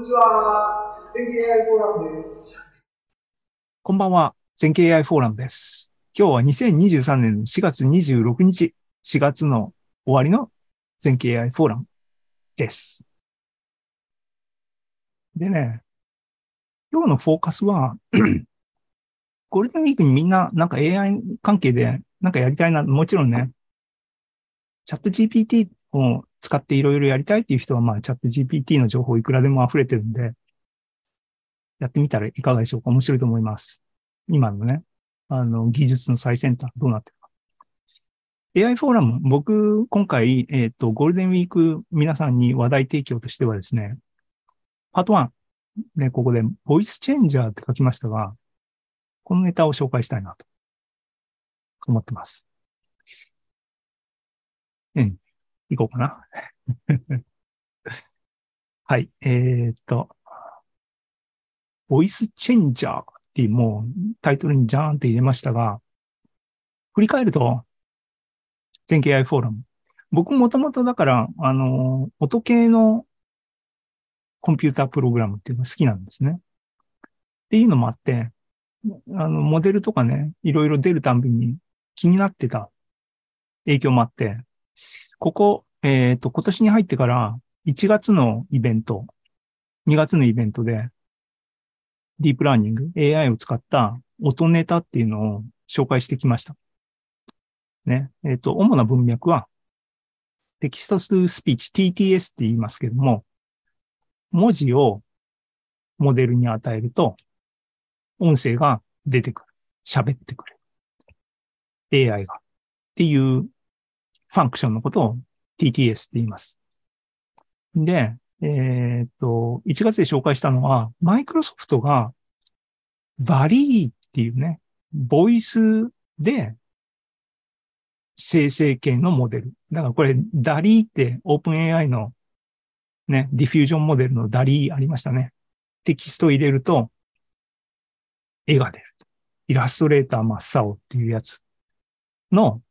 にちは。全経 AI フォーラムです。こんばんは。全経 AI フォーラムです。今日は2023年の4月26日、4月の終わりの全経 AI フォーラムです。でね、今日のフォーカスは ゴールデンウィークにみんななんか AI 関係でなんかやりたいな、もちろんね、チャット GPT を使っていろいろやりたいっていう人は、まあ、チャット GPT の情報いくらでも溢れてるんで、やってみたらいかがでしょうか面白いと思います。今のね、あの、技術の最先端、どうなってるか。AI フォーラム、僕、今回、えっ、ー、と、ゴールデンウィーク皆さんに話題提供としてはですね、パート1、ね、ここで、ボイスチェンジャーって書きましたが、このネタを紹介したいなと思ってます。うん。いこうかな。はい。えー、っと、ボイスチェンジャーっていうもうタイトルにジャーンって入れましたが、振り返ると、全経 AI フォーラム。僕もともとだから、あの、音系のコンピュータープログラムっていうのが好きなんですね。っていうのもあって、あの、モデルとかね、いろいろ出るたんびに気になってた影響もあって、ここ、えっ、ー、と、今年に入ってから1月のイベント、2月のイベントで、ディープラーニング、AI を使った音ネタっていうのを紹介してきました。ね。えっ、ー、と、主な文脈は、テキストススピーチ、TTS って言いますけども、文字をモデルに与えると、音声が出てくる。喋ってくる。AI が。っていうファンクションのことを TTS って言います。で、えー、っと、1月で紹介したのは、マイクロソフトが VALL-E っていうね、ボイスで生成系のモデル。だからこれ、 DALL-E ってオープン AI のね、ディフュージョンモデルの DALL-E ありましたね。テキストを入れると、絵が出る。イラストレーター真っ青っていうやつの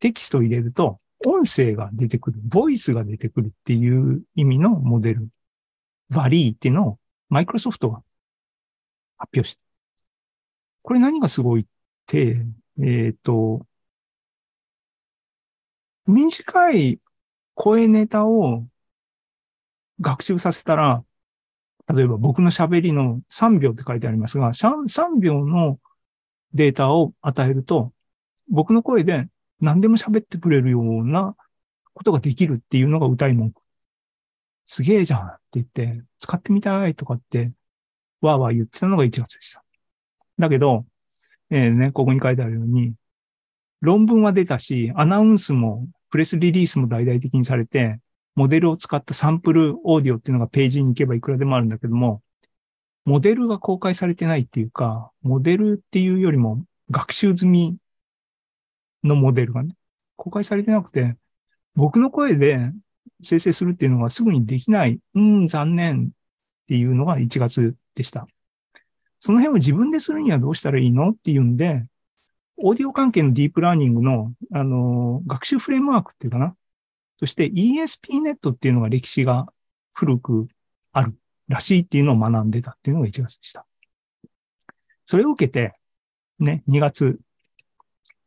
テキストを入れると、音声が出てくる、ボイスが出てくるっていう意味のモデル、バリーっていうのをマイクロソフトが発表した。これ何がすごいって、えっ、ー、と、短い声ネタを学習させたら、例えば僕の喋りの3秒って書いてありますが、3秒のデータを与えると、僕の声で何でも喋ってくれるようなことができるっていうのが歌い文句。すげえじゃんって言って、使ってみたいとかって、わーわー言ってたのが1月でした。だけど、えー、ね、ここに書いてあるように、論文は出たし、アナウンスも、プレスリリースも大々的にされて、モデルを使ったサンプルオーディオっていうのがページに行けばいくらでもあるんだけども、モデルが公開されてないっていうか、モデルっていうよりも学習済みのモデルがね、公開されてなくて、僕の声で生成するっていうのがすぐにできない、うん、残念っていうのが1月でした。その辺を自分でするにはどうしたらいいのっていうんで、オーディオ関係のディープラーニングの、あの、学習フレームワークっていうかな。そして ESPNet っていうのが歴史が古くあるらしいっていうのを学んでたっていうのが1月でした。それを受けて、ね、2月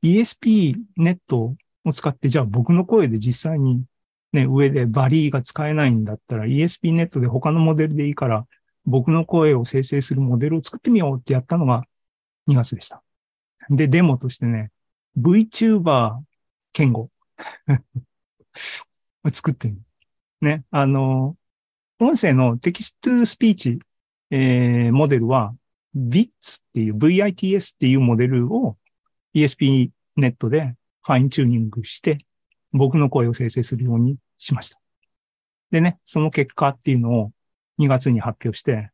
ESP ネットを使って、じゃあ僕の声で実際にね、上でバリーが使えないんだったら ESP ネットで他のモデルでいいから僕の声を生成するモデルを作ってみようってやったのが2月でした。で、デモとしてね、VTuber 言語 作ってみる。ね、あの、音声のテキストスピーチ、えー、モデルは VITS っていう VITS っていうモデルを ESP ネットでファインチューニングして、僕の声を生成するようにしました。でね、その結果っていうのを2月に発表して、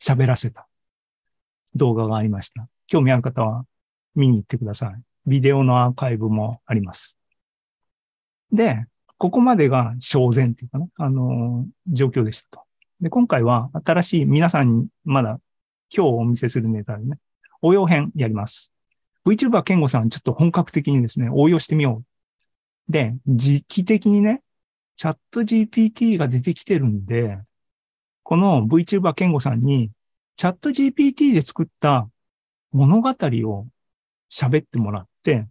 喋らせた動画がありました。興味ある方は見に行ってください。ビデオのアーカイブもあります。で、ここまでが焦然っていうかね、あのー、状況でしたと。で、今回は新しい皆さんにまだ今日お見せするネタでね、応用編やります。VTuber 健吾さん、ちょっと本格的にですね、応用してみよう。で、時期的にね、チャット GPT が出てきてるんで、この VTuber ケンゴさんに、チャット GPT で作った物語を喋ってもらって、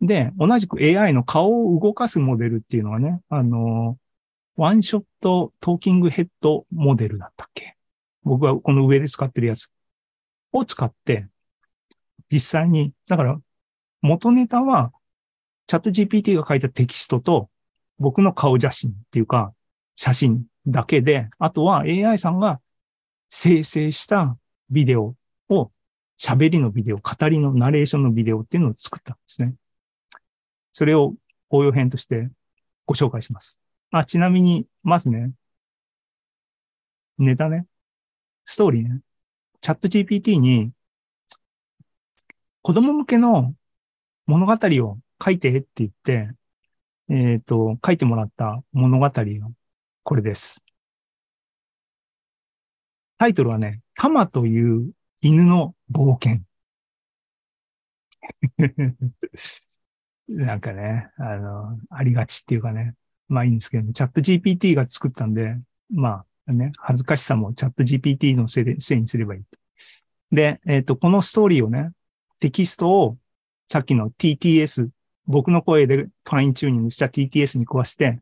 で、同じく AI の顔を動かすモデルっていうのはね、あの、ワンショットトーキングヘッドモデルだったっけ？僕はこの上で使ってるやつを使って、実際に、だから元ネタはチャット GPT が書いたテキストと僕の顔写真っていうか写真だけで、あとは AI さんが生成したビデオを喋りのビデオ、語りのナレーションのビデオっていうのを作ったんですね。それを応用編としてご紹介します。あ、ちなみに、まずね、ネタね、ストーリーね、チャット GPT に子供向けの物語を書いてって言って、えっ、と、書いてもらった物語がこれです。タイトルはね、タマという犬の冒険。なんかね、あの、ありがちっていうかね。まあいいんですけど、チャット GPT が作ったんで、まあね、恥ずかしさもチャット GPT のせいで、せいにすればいい。で、えっ、と、このストーリーをね、テキストをさっきの TTS、僕の声でファインチューニングした TTS に壊して、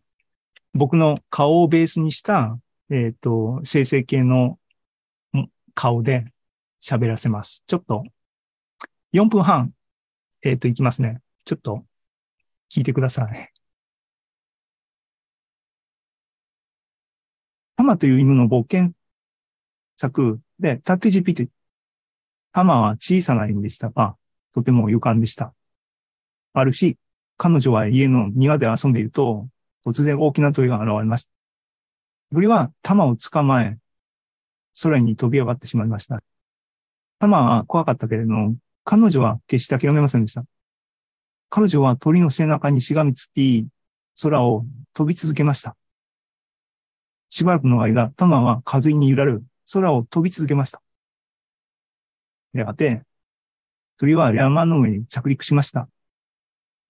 僕の顔をベースにした、えっ、と、生成系の顔で喋らせます。ちょっと、4分半、えっ、と、いきますね。ちょっと、聞いてください。マという犬の冒険作で、タット GPT。タマは小さな犬でしたが、とても勇敢でした。ある日、彼女は家の庭で遊んでいると、突然大きな鳥が現れました。鳥はタマを捕まえ、空に飛び上がってしまいました。タマは怖かったけれども、彼女は決して諦めませんでした。彼女は鳥の背中にしがみつき、空を飛び続けました。しばらくの間、タマは風に揺られる空を飛び続けました。やがて、鳥は山の上に着陸しました。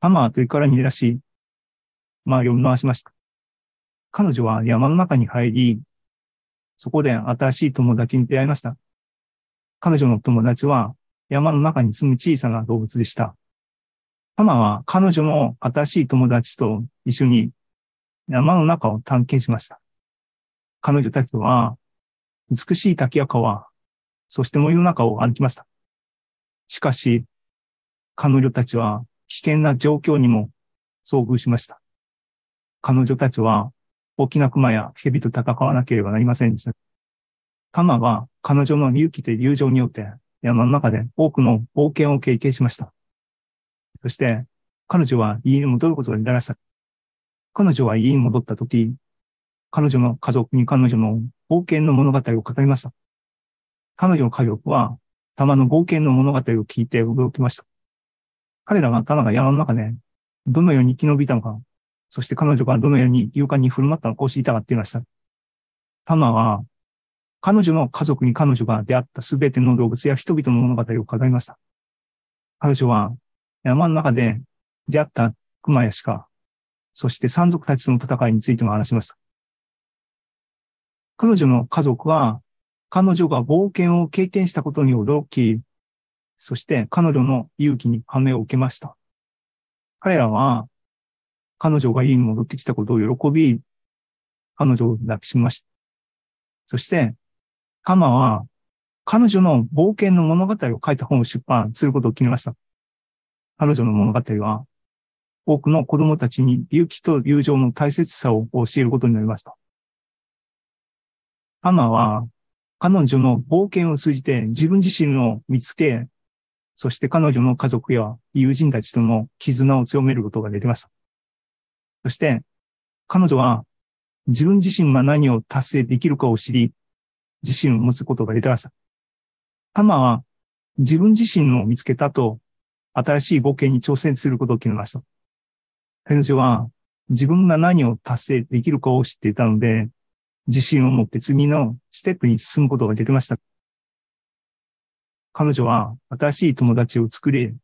タマは鳥から逃げ出し、周りを見回しました。彼女は山の中に入り、そこで新しい友達に出会いました。彼女の友達は山の中に住む小さな動物でした。タマは彼女の新しい友達と一緒に山の中を探検しました。彼女たちは美しい滝や川、そして森の中を歩きました。しかし、彼女たちは危険な状況にも遭遇しました。彼女たちは大きな熊や蛇と戦わなければなりませんでした。タマは彼女の勇気と友情によって山の中で多くの冒険を経験しました。そして、彼女は家に戻ることができました。彼女は家に戻ったとき、彼女の家族に彼女の冒険の物語を語りました。彼女の家族は、タマの冒険の物語を聞いて驚きました。彼らがタマが山の中でどのように生き延びたのか、そして彼女がどのように勇敢に振る舞ったのかを知りたがっていました。タマは、彼女の家族に彼女が出会ったすべての動物や人々の物語を語りました。彼女は山の中で出会った熊や鹿、そして山賊たちとの戦いについても話しました。彼女の家族は、彼女が冒険を経験したことに驚き、そして彼女の勇気に羽を受けました。彼らは、彼女が家に戻ってきたことを喜び、彼女を抱きしました。そして、ハマは、彼女の冒険の物語を書いた本を出版することを決めました。彼女の物語は、多くの子供たちに勇気と友情の大切さを教えることになりました。ハマは、彼女の冒険を通じて自分自身を見つけ、そして彼女の家族や友人たちとの絆を強めることができました。そして、彼女は自分自身が何を達成できるかを知り、自信を持つことができました。ハマは自分自身を見つけたと、新しい冒険に挑戦することを決めました。彼女は自分が何を達成できるかを知っていたので、自信を持って次のステップに進むことができました。彼女は新しい友達を作り、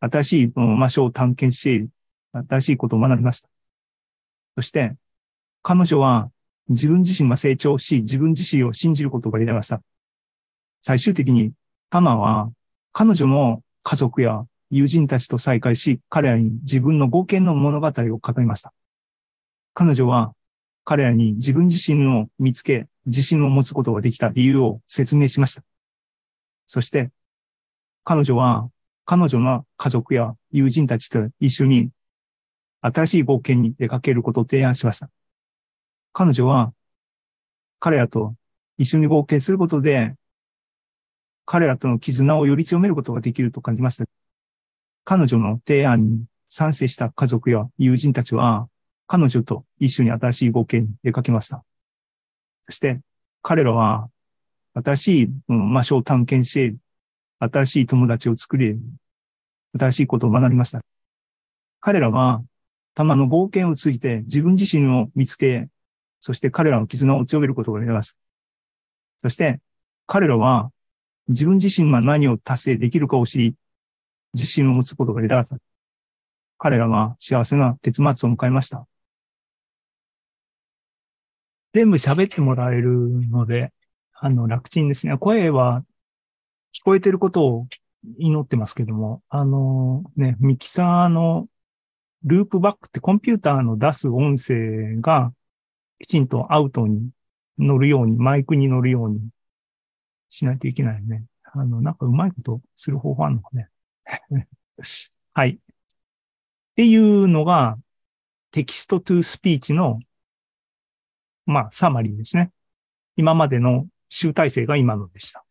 新しい場所を探検し、新しいことを学びました。そして、彼女は自分自身が成長し、自分自身を信じることができました。最終的に、タマは彼女の家族や友人たちと再会し、彼らに自分の冒険の物語を語りました。彼女は彼らに自分自身を見つけ、自信を持つことができた理由を説明しました。そして、彼女は彼女の家族や友人たちと一緒に新しい冒険に出かけることを提案しました。彼女は彼らと一緒に冒険することで、彼らとの絆をより強めることができると感じました。彼女の提案に賛成した家族や友人たちは、彼女と一緒に新しい冒険に出かけました。そして、彼らは新しい場所を探検し、新しい友達を作り、新しいことを学びました。彼らは、たまの冒険を通じて自分自身を見つけ、そして彼らの絆を強めることができます。そして、彼らは自分自身が何を達成できるかを知り、自信を持つことができました。彼らは幸せな結末を迎えました。全部喋ってもらえるので、あの、楽ちんですね。声は聞こえてることを祈ってますけども、あのね、ミキサーのループバックってコンピューターの出す音声がきちんとアウトに乗るように、マイクに乗るようにしないといけないよね。あの、なんかうまいことする方法あるのかね。はい。っていうのがテキストトゥースピーチのまあ、サマリーですね。今までの集大成が今のでした。